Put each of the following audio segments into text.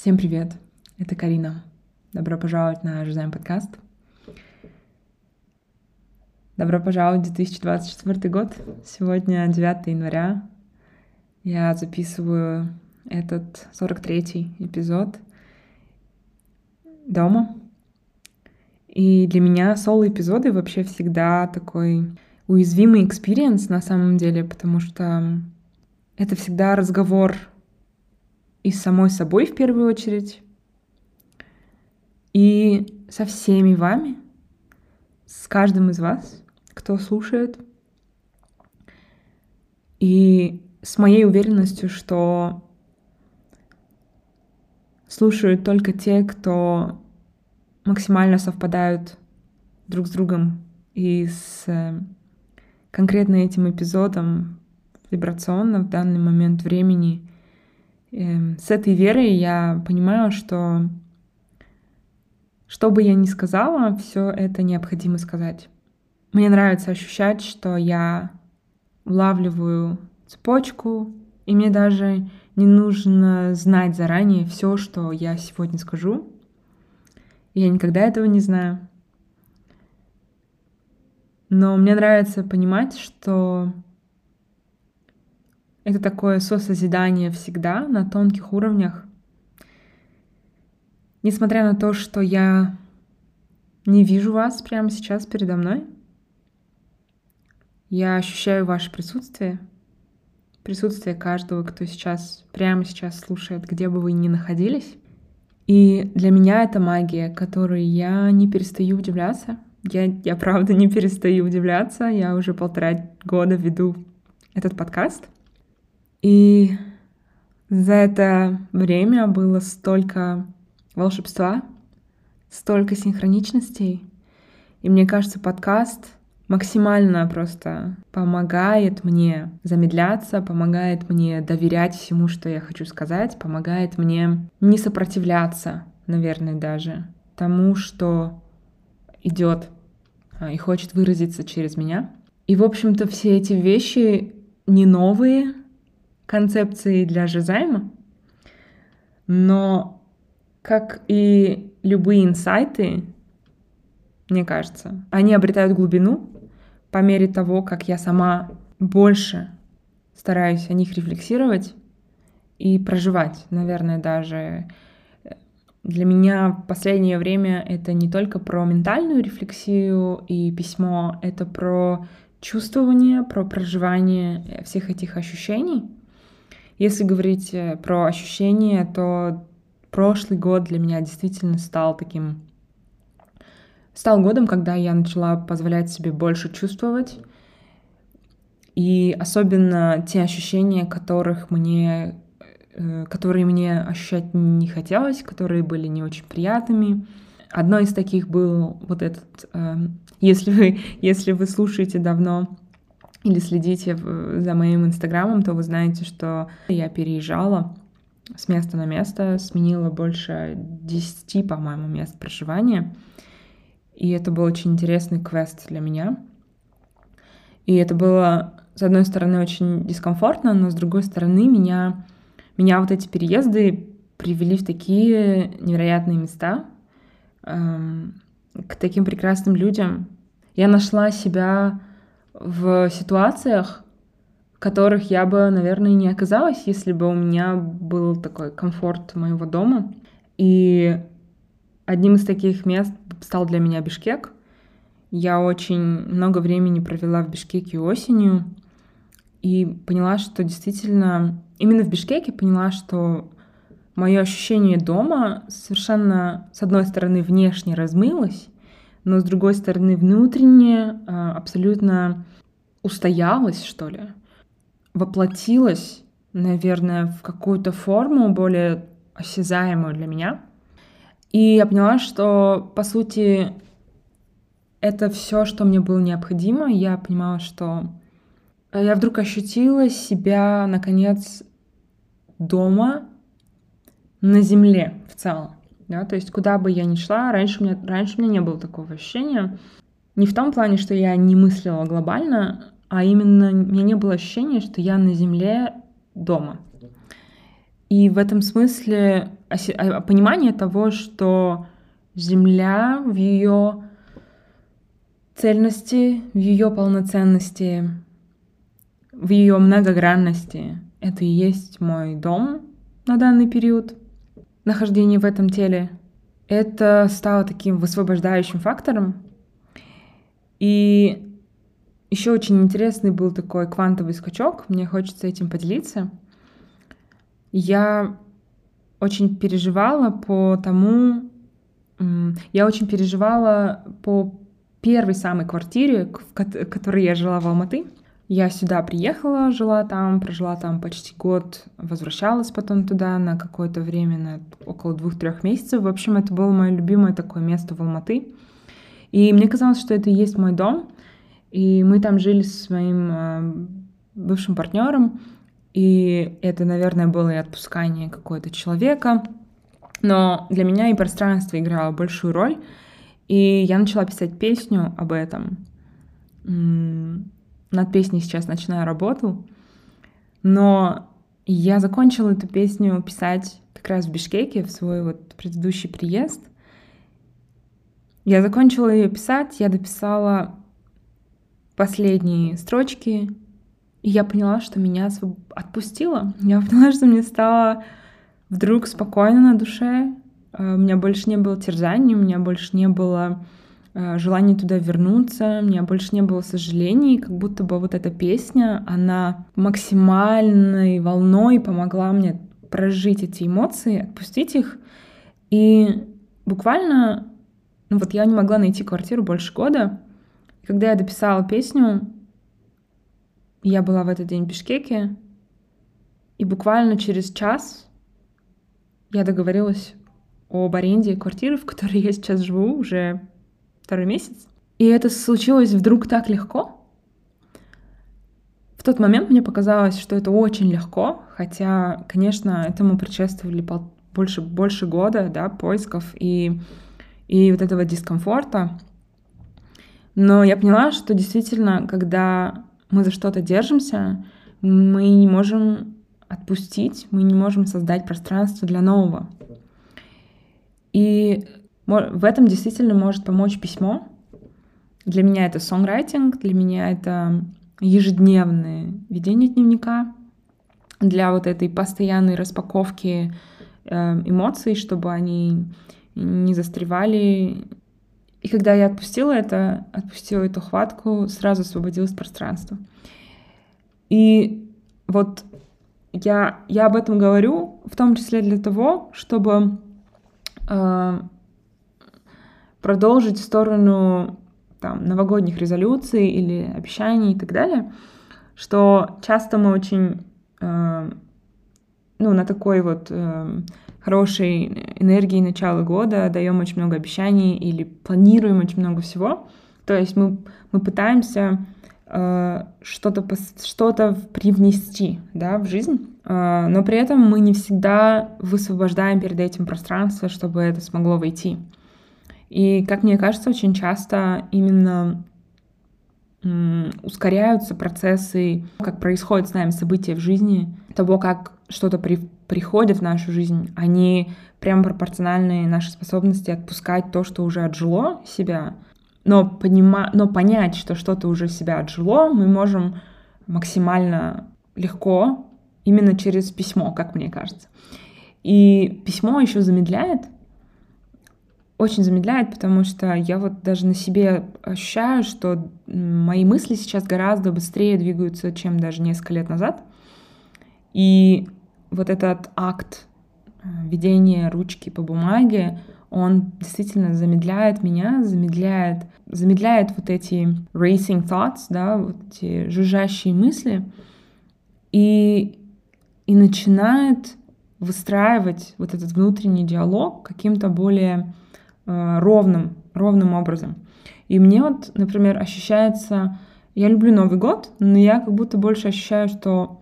Всем привет, это Карина. Добро пожаловать на Жизаем подкаст. Добро пожаловать в 2024 год. Сегодня 9 января. Я записываю этот 43-й эпизод дома. И для меня соло-эпизоды вообще всегда такой уязвимый experience на самом деле, потому что это всегда разговор и с самой собой в первую очередь, и со всеми вами, с каждым из вас, кто слушает, и с моей уверенностью, что слушают только те, кто максимально совпадают друг с другом и с э, конкретно этим эпизодом вибрационно в данный момент времени с этой верой я понимаю, что что бы я ни сказала, все это необходимо сказать. Мне нравится ощущать, что я улавливаю цепочку, и мне даже не нужно знать заранее все, что я сегодня скажу. Я никогда этого не знаю. Но мне нравится понимать, что это такое сосозидание всегда на тонких уровнях. Несмотря на то, что я не вижу вас прямо сейчас передо мной, я ощущаю ваше присутствие, присутствие каждого, кто сейчас, прямо сейчас слушает, где бы вы ни находились. И для меня это магия, которой я не перестаю удивляться. Я, я правда не перестаю удивляться. Я уже полтора года веду этот подкаст — и за это время было столько волшебства, столько синхроничностей. И мне кажется, подкаст максимально просто помогает мне замедляться, помогает мне доверять всему, что я хочу сказать, помогает мне не сопротивляться, наверное, даже тому, что идет а, и хочет выразиться через меня. И, в общем-то, все эти вещи не новые, концепции для Жизайма, но, как и любые инсайты, мне кажется, они обретают глубину по мере того, как я сама больше стараюсь о них рефлексировать и проживать. Наверное, даже для меня в последнее время это не только про ментальную рефлексию и письмо, это про чувствование, про проживание всех этих ощущений — если говорить э, про ощущения, то прошлый год для меня действительно стал таким... Стал годом, когда я начала позволять себе больше чувствовать. И особенно те ощущения, которых мне, э, которые мне ощущать не хотелось, которые были не очень приятными. Одно из таких был вот этот, э, если вы, если вы слушаете давно или следите за моим инстаграмом, то вы знаете, что я переезжала с места на место, сменила больше 10, по-моему, мест проживания. И это был очень интересный квест для меня. И это было, с одной стороны, очень дискомфортно, но с другой стороны, меня, меня вот эти переезды привели в такие невероятные места, эм, к таким прекрасным людям. Я нашла себя в ситуациях, в которых я бы, наверное, не оказалась, если бы у меня был такой комфорт моего дома. И одним из таких мест стал для меня Бишкек. Я очень много времени провела в Бишкеке осенью и поняла, что действительно именно в Бишкеке поняла, что мое ощущение дома совершенно, с одной стороны, внешне размылось, но с другой стороны внутренне а, абсолютно устоялась, что ли, воплотилась, наверное, в какую-то форму более осязаемую для меня. И я поняла, что, по сути, это все, что мне было необходимо. Я понимала, что я вдруг ощутила себя, наконец, дома, на земле в целом. Да? То есть куда бы я ни шла, раньше у, меня, раньше у меня не было такого ощущения. Не в том плане, что я не мыслила глобально, а именно у меня не было ощущения, что я на Земле дома. И в этом смысле понимание того, что Земля в ее цельности, в ее полноценности, в ее многогранности. Это и есть мой дом на данный период нахождения в этом теле. Это стало таким высвобождающим фактором. И еще очень интересный был такой квантовый скачок. Мне хочется этим поделиться. Я очень переживала по тому, я очень переживала по первой самой квартире, в которой я жила в Алматы. Я сюда приехала, жила там, прожила там почти год, возвращалась потом туда на какое-то время, на около двух-трех месяцев. В общем, это было мое любимое такое место в Алматы. И мне казалось, что это и есть мой дом. И мы там жили с своим э, бывшим партнером. И это, наверное, было и отпускание какого-то человека. Но для меня и пространство играло большую роль. И я начала писать песню об этом. Над песней сейчас начинаю работу. Но я закончила эту песню писать как раз в Бишкеке, в свой вот предыдущий приезд. Я закончила ее писать, я дописала последние строчки, и я поняла, что меня отпустило. Я поняла, что мне стало вдруг спокойно на душе, Э, у меня больше не было терзаний, у меня больше не было э, желания туда вернуться, у меня больше не было сожалений, как будто бы вот эта песня, она максимальной волной помогла мне прожить эти эмоции, отпустить их. И буквально, ну вот я не могла найти квартиру больше года. Когда я дописала песню, я была в этот день в Бишкеке, и буквально через час я договорилась об аренде квартиры, в которой я сейчас живу уже второй месяц. И это случилось вдруг так легко. В тот момент мне показалось, что это очень легко, хотя, конечно, этому предшествовали больше, больше года да, поисков и, и вот этого дискомфорта. Но я поняла, что действительно, когда мы за что-то держимся, мы не можем отпустить, мы не можем создать пространство для нового. И в этом действительно может помочь письмо. Для меня это сонграйтинг, для меня это ежедневное ведение дневника, для вот этой постоянной распаковки э, эмоций, чтобы они не застревали. И когда я отпустила это, отпустила эту хватку, сразу освободилось пространство. И вот я, я об этом говорю, в том числе для того, чтобы Э, продолжить в сторону там, новогодних резолюций или обещаний и так далее, что часто мы очень э, ну, на такой вот э, хорошей энергии начала года даем очень много обещаний или планируем очень много всего. То есть мы, мы пытаемся э, что-то что привнести да, в жизнь, а, но при этом мы не всегда высвобождаем перед этим пространство, чтобы это смогло войти. И, как мне кажется, очень часто именно ускоряются процессы, как происходят с нами события в жизни, того, как что-то при, приходит в нашу жизнь, они прямо пропорциональны нашей способности отпускать то, что уже отжило себя. Но, понима... Но понять, что что-то уже себя отжило, мы можем максимально легко именно через письмо, как мне кажется. И письмо еще замедляет, очень замедляет, потому что я вот даже на себе ощущаю, что мои мысли сейчас гораздо быстрее двигаются, чем даже несколько лет назад. И вот этот акт э, ведения ручки по бумаге, он действительно замедляет меня, замедляет, замедляет вот эти racing thoughts, да, вот эти жужжащие мысли. И и начинает выстраивать вот этот внутренний диалог каким-то более ровным, ровным образом. И мне вот, например, ощущается, я люблю Новый год, но я как будто больше ощущаю, что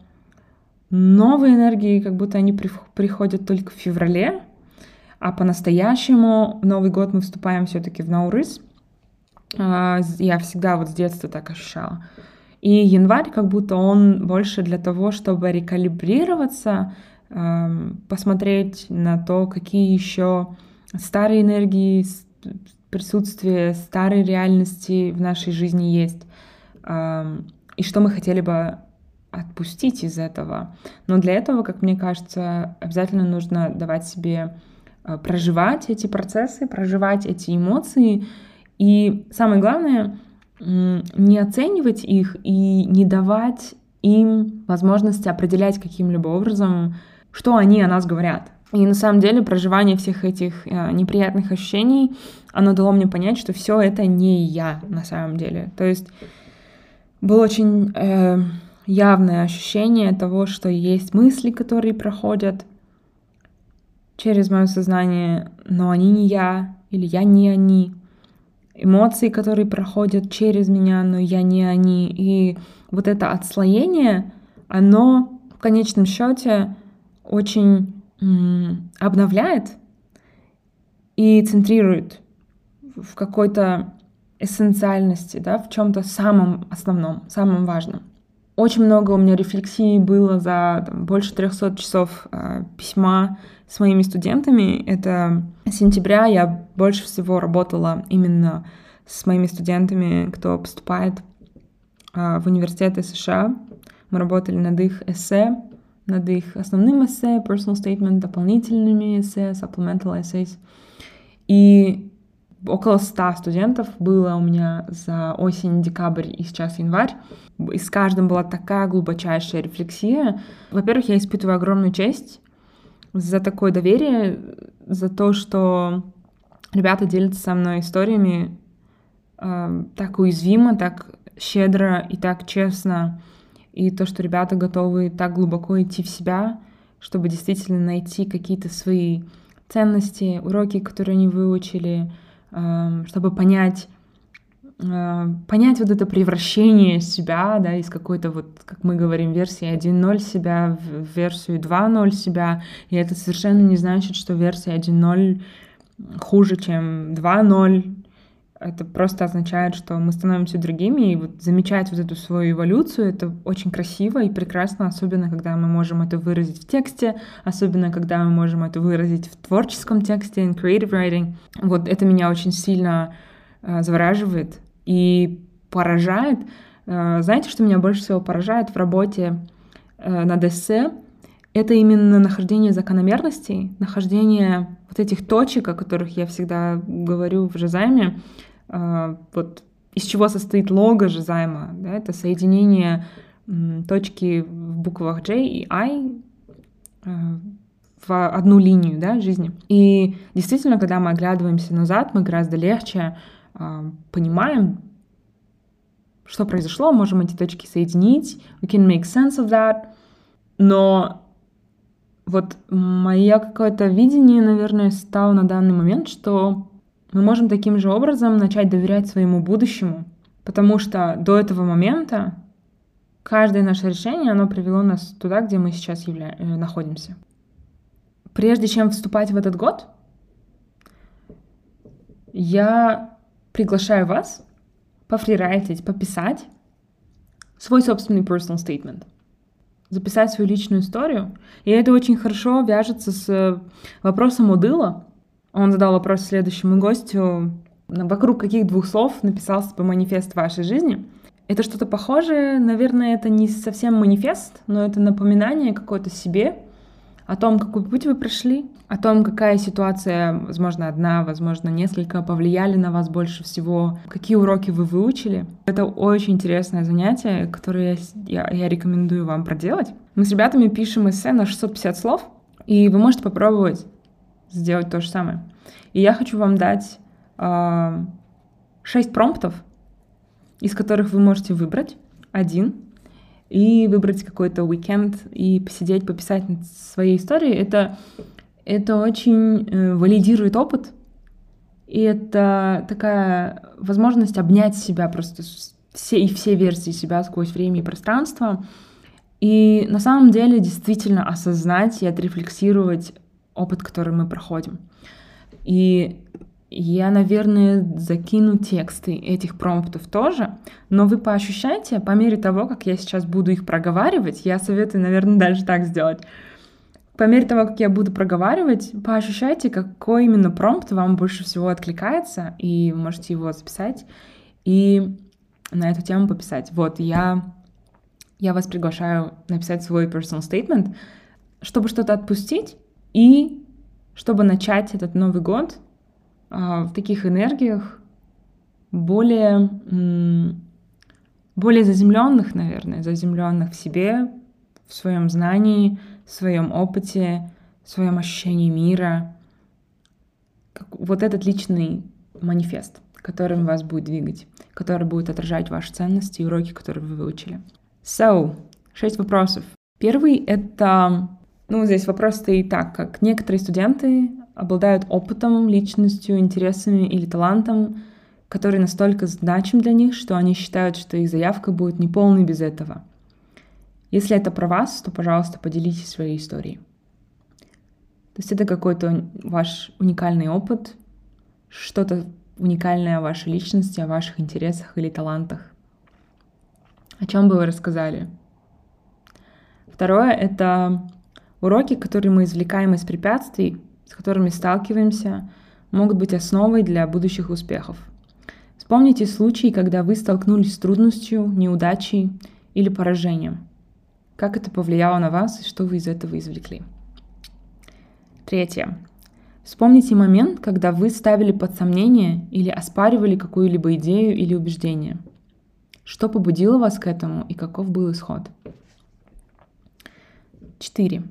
новые энергии, как будто они приходят только в феврале, а по-настоящему Новый год мы вступаем все-таки в Наурыз. А, я всегда вот с детства так ощущала. И январь как будто он больше для того, чтобы рекалибрироваться, посмотреть на то, какие еще старые энергии, присутствие старой реальности в нашей жизни есть, и что мы хотели бы отпустить из этого. Но для этого, как мне кажется, обязательно нужно давать себе э, проживать эти процессы, проживать эти эмоции. И самое главное, не оценивать их и не давать им возможности определять каким-либо образом, что они о нас говорят. И на самом деле проживание всех этих э, неприятных ощущений, оно дало мне понять, что все это не я на самом деле. То есть было очень э, явное ощущение того, что есть мысли, которые проходят через мое сознание, но они не я, или я не они. Эмоции, которые проходят через меня, но я не они. И вот это отслоение, оно в конечном счете очень обновляет и центрирует в какой-то эссенциальности, да, в чем-то самом основном, самом важном. Очень много у меня рефлексий было за там, больше 300 часов э, письма с моими студентами. Это сентября я больше всего работала именно с моими студентами, кто поступает э, в университеты США. Мы работали над их эссе, над их основным эссе, personal statement, дополнительными эссе, supplemental essays. И около 100 студентов было у меня за осень, декабрь и сейчас январь. И с каждым была такая глубочайшая рефлексия. Во-первых, я испытываю огромную честь за такое доверие, за то, что ребята делятся со мной историями э, так уязвимо, так щедро и так честно. И то, что ребята готовы так глубоко идти в себя, чтобы действительно найти какие-то свои ценности, уроки, которые они выучили, чтобы понять, а, понять вот это превращение себя, да, из какой-то вот, как мы говорим, версии 1.0 себя в версию 2.0 себя, и это совершенно не значит, что версия 1.0 хуже, чем 2.0, это просто означает, что мы становимся другими, и вот замечать вот эту свою эволюцию, это очень красиво и прекрасно, особенно когда мы можем это выразить в тексте, особенно когда мы можем это выразить в творческом тексте, in creative writing. Вот это меня очень сильно э, завораживает и поражает. Э, знаете, что меня больше всего поражает в работе э, над эссе? Это именно нахождение закономерностей, нахождение вот этих точек, о которых я всегда говорю в Жизайме, а, вот из чего состоит лого же займа, да, это соединение точки в буквах J и I а, в одну линию да, жизни. И действительно, когда мы оглядываемся назад, мы гораздо легче э, понимаем, что произошло, можем эти точки соединить, we can make sense of that. Но вот мое какое-то видение, наверное, стало на данный момент, что мы можем таким же образом начать доверять своему будущему, потому что до этого момента каждое наше решение, оно привело нас туда, где мы сейчас явля... Э, находимся. Прежде чем вступать в этот год, я приглашаю вас пофрирайтить, пописать свой собственный personal statement, записать свою личную историю. И это очень хорошо вяжется с вопросом Удыла, он задал вопрос следующему гостю, вокруг каких двух слов написался бы манифест вашей жизни. Это что-то похожее, наверное, это не совсем манифест, но это напоминание какое-то себе о том, какой путь вы прошли, о том, какая ситуация, возможно, одна, возможно, несколько, повлияли на вас больше всего, какие уроки вы выучили. Это очень интересное занятие, которое я, я рекомендую вам проделать. Мы с ребятами пишем эссе на 650 слов, и вы можете попробовать сделать то же самое. И я хочу вам дать э, 6 промптов, из которых вы можете выбрать один и выбрать какой-то уикенд и посидеть, пописать над своей историей. Это, это очень э, валидирует опыт, и это такая возможность обнять себя просто все и все версии себя сквозь время и пространство. И на самом деле действительно осознать и отрефлексировать опыт, который мы проходим. И я, наверное, закину тексты этих промптов тоже, но вы поощущайте, по мере того, как я сейчас буду их проговаривать, я советую, наверное, даже так сделать. по мере того, как я буду проговаривать, поощущайте, какой именно промпт вам больше всего откликается, и вы можете его записать и на эту тему пописать. Вот, я, я вас приглашаю написать свой personal statement, чтобы что-то отпустить и чтобы начать этот Новый год э, в таких энергиях более, более заземленных, наверное, заземленных в себе, в своем знании, в своем опыте, в своем ощущении мира. Вот этот личный манифест, которым вас будет двигать, который будет отражать ваши ценности и уроки, которые вы выучили. So, шесть вопросов. Первый — это... Ну, здесь вопрос стоит так, как некоторые студенты обладают опытом, личностью, интересами или талантом, который настолько значим для них, что они считают, что их заявка будет неполной без этого. Если это про вас, то, пожалуйста, поделитесь своей историей. То есть это какой-то ваш уникальный опыт, что-то уникальное о вашей личности, о ваших интересах или талантах. О чем бы вы рассказали? Второе — это уроки, которые мы извлекаем из препятствий, с которыми сталкиваемся, могут быть основой для будущих успехов. Вспомните случаи, когда вы столкнулись с трудностью, неудачей или поражением. Как это повлияло на вас и что вы из этого извлекли? Третье. Вспомните момент, когда вы ставили под сомнение или оспаривали какую-либо идею или убеждение. Что побудило вас к этому и каков был исход? 4.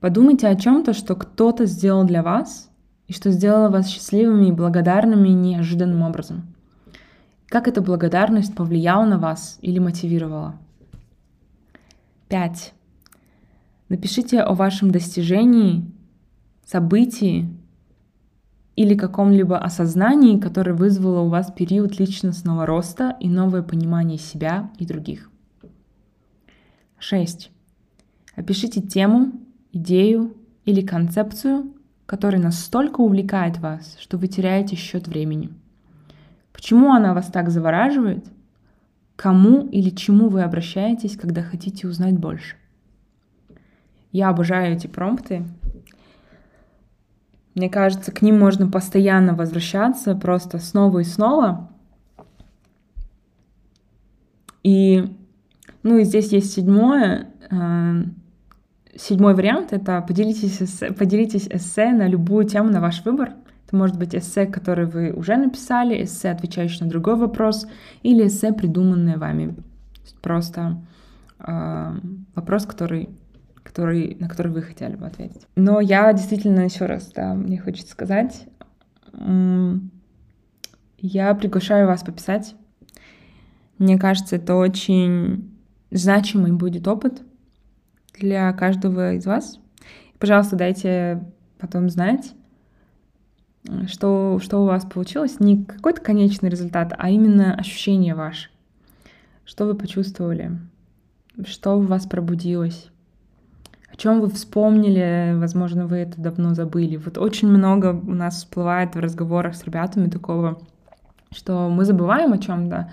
Подумайте о чем-то, что кто-то сделал для вас и что сделало вас счастливыми и благодарными неожиданным образом. Как эта благодарность повлияла на вас или мотивировала? 5. Напишите о вашем достижении, событии или каком-либо осознании, которое вызвало у вас период личностного роста и новое понимание себя и других. 6. Опишите тему, идею или концепцию, которая настолько увлекает вас, что вы теряете счет времени. Почему она вас так завораживает – кому или чему вы обращаетесь, когда хотите узнать больше. Я обожаю эти промпты. Мне кажется, к ним можно постоянно возвращаться, просто снова и снова. И, ну и здесь есть седьмое, э, седьмой вариант, это поделитесь эссе, поделитесь эссе на любую тему на ваш выбор. Это может быть эссе, который вы уже написали, эссе, отвечающий на другой вопрос, или эссе, придуманное вами. Просто э, вопрос, который, который, на который вы хотели бы ответить. Но я действительно еще раз, да, мне хочется сказать, я приглашаю вас пописать. Мне кажется, это очень значимый будет опыт для каждого из вас. Пожалуйста, дайте потом знать, что, что у вас получилось, не какой-то конечный результат, а именно ощущение ваше. Что вы почувствовали, что у вас пробудилось, о чем вы вспомнили, возможно, вы это давно забыли. Вот очень много у нас всплывает в разговорах с ребятами такого, что мы забываем о чем-то,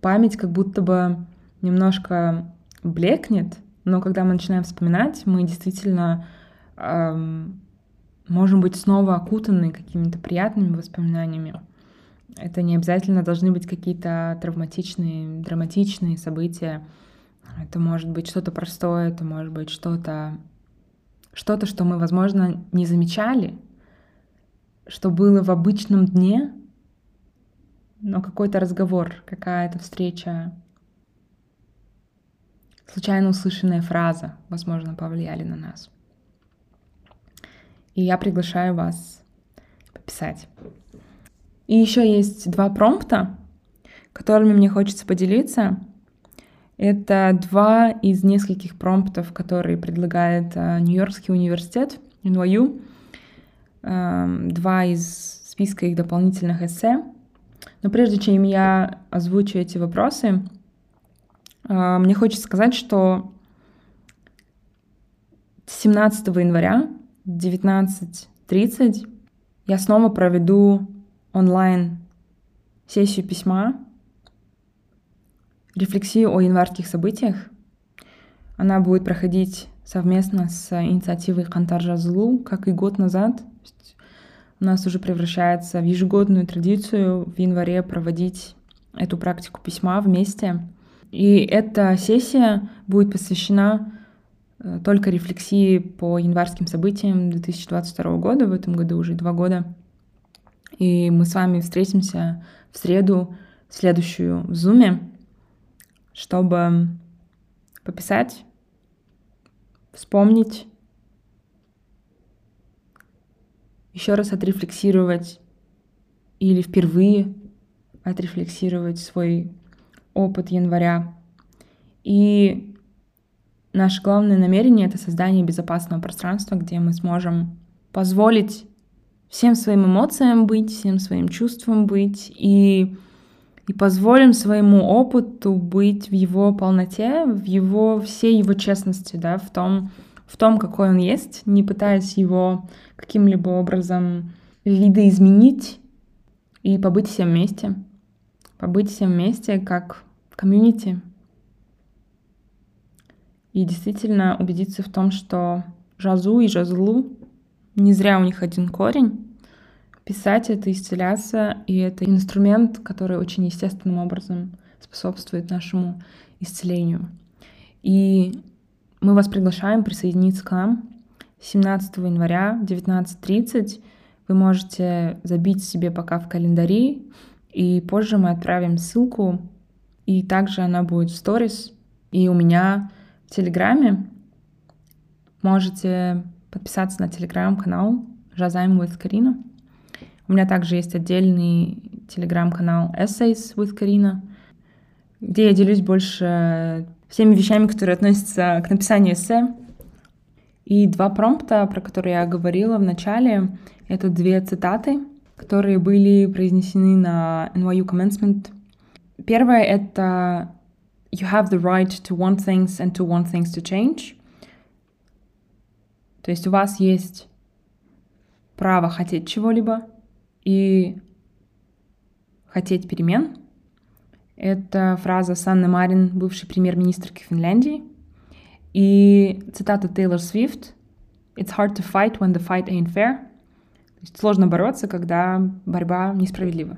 память как будто бы немножко блекнет, но когда мы начинаем вспоминать, мы действительно эм, можем быть снова окутаны какими-то приятными воспоминаниями. Это не обязательно должны быть какие-то травматичные, драматичные события. Это может быть что-то простое, это может быть что-то, что-то, что мы, возможно, не замечали, что было в обычном дне, но какой-то разговор, какая-то встреча, случайно услышанная фраза, возможно, повлияли на нас. И я приглашаю вас пописать. И еще есть два промпта, которыми мне хочется поделиться. Это два из нескольких промптов, которые предлагает э, Нью-Йоркский университет, NYU. Эм, два из списка их дополнительных эссе. Но прежде чем я озвучу эти вопросы, мне хочется сказать, что 17 января 19.30 я снова проведу онлайн сессию письма, рефлексию о январских событиях. Она будет проходить совместно с инициативой Кантар Жазлу, как и год назад. У нас уже превращается в ежегодную традицию в январе проводить эту практику письма вместе. И эта сессия будет посвящена э, только рефлексии по январским событиям 2022 года, в этом году уже два года. И мы с вами встретимся в среду, следующую в Зуме, чтобы пописать, вспомнить, еще раз отрефлексировать или впервые отрефлексировать свой опыт января. И наше главное намерение — это создание безопасного пространства, где мы сможем позволить всем своим эмоциям быть, всем своим чувствам быть и, и позволим своему опыту быть в его полноте, в его всей его честности, да, в том, в том, какой он есть, не пытаясь его каким-либо образом видоизменить и побыть всем вместе. Побыть всем вместе как комьюнити. И действительно убедиться в том, что жазу и жазлу не зря у них один корень. Писать — это исцеляться, и это инструмент, который очень естественным образом способствует нашему исцелению. И мы вас приглашаем присоединиться к нам 17 января в 19.30. Вы можете забить себе пока в календаре, и позже мы отправим ссылку, и также она будет в сторис, и у меня в Телеграме. Можете подписаться на телеграм-канал Жазайм with Карина. У меня также есть отдельный телеграм-канал Essays with Карина, где я делюсь больше всеми вещами, которые относятся к написанию эссе. И два промпта, про которые я говорила в начале, это две цитаты, которые были произнесены на NYU Commencement. Первое — это «You have the right to want things and to want things to change». То есть у вас есть право хотеть чего-либо и хотеть перемен. Это фраза Санны Марин, бывшей премьер-министрки Финляндии. И цитата Тейлор Свифт «It's hard to fight when the fight ain't fair». То есть сложно бороться, когда борьба несправедлива.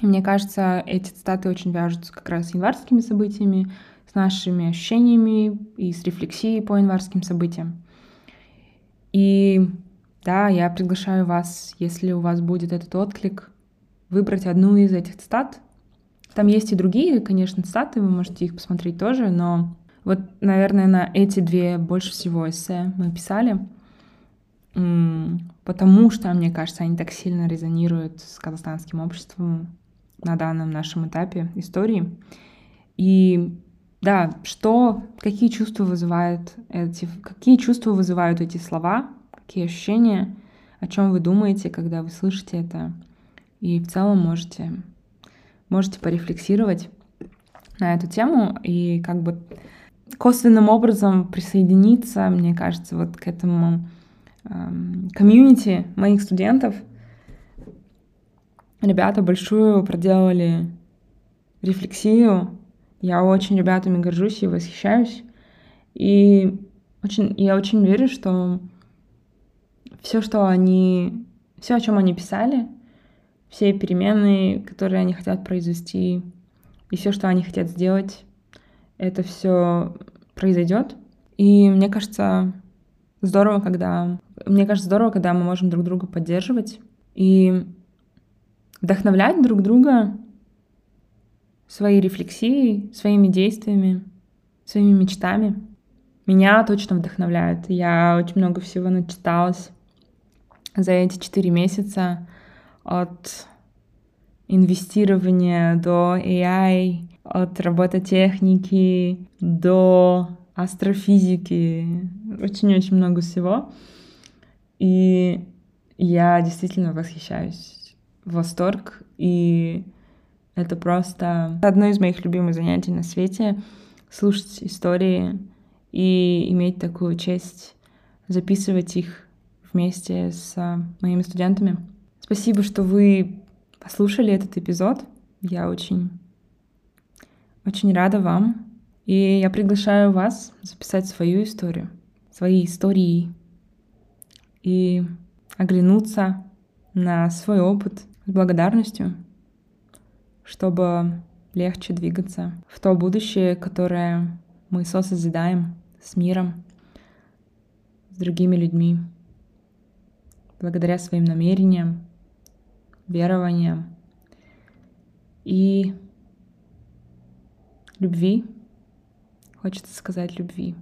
И мне кажется, эти цитаты очень вяжутся как раз с январскими событиями, с нашими ощущениями и с рефлексией по январским событиям. И да, я приглашаю вас, если у вас будет этот отклик, выбрать одну из этих цитат. Там есть и другие, конечно, цитаты, вы можете их посмотреть тоже, но вот, наверное, на эти две больше всего эссе мы писали, потому что, мне кажется, они так сильно резонируют с казахстанским обществом на данном нашем этапе истории. И да, что, какие чувства вызывают эти, какие чувства вызывают эти слова, какие ощущения, о чем вы думаете, когда вы слышите это, и в целом можете, можете порефлексировать на эту тему и как бы косвенным образом присоединиться, мне кажется, вот к этому эм, комьюнити моих студентов. Ребята большую проделали рефлексию я очень ребятами горжусь и восхищаюсь. И очень, я очень верю, что все, что они, все, о чем они писали, все перемены, которые они хотят произвести, и все, что они хотят сделать, это все произойдет. И мне кажется, здорово, когда мне кажется здорово, когда мы можем друг друга поддерживать и вдохновлять друг друга своей рефлексией, своими действиями, своими мечтами. Меня точно вдохновляют. Я очень много всего начиталась за эти четыре месяца от инвестирования до AI, от робототехники до астрофизики. Очень-очень много всего. И я действительно восхищаюсь. Восторг и это просто одно из моих любимых занятий на свете — слушать истории и иметь такую честь записывать их вместе с моими студентами. Спасибо, что вы послушали этот эпизод. Я очень, очень рада вам. И я приглашаю вас записать свою историю. свои истории и оглянуться на свой опыт с благодарностью, чтобы легче двигаться в то будущее, которое мы сосозидаем с миром, с другими людьми, благодаря своим намерениям, верованиям и любви. Хочется сказать любви.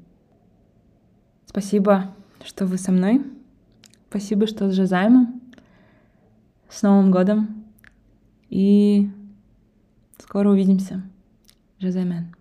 Спасибо, что вы со мной. Спасибо, что с Жазаймом. С Новым годом. И скоро увидимся. Жазаймен.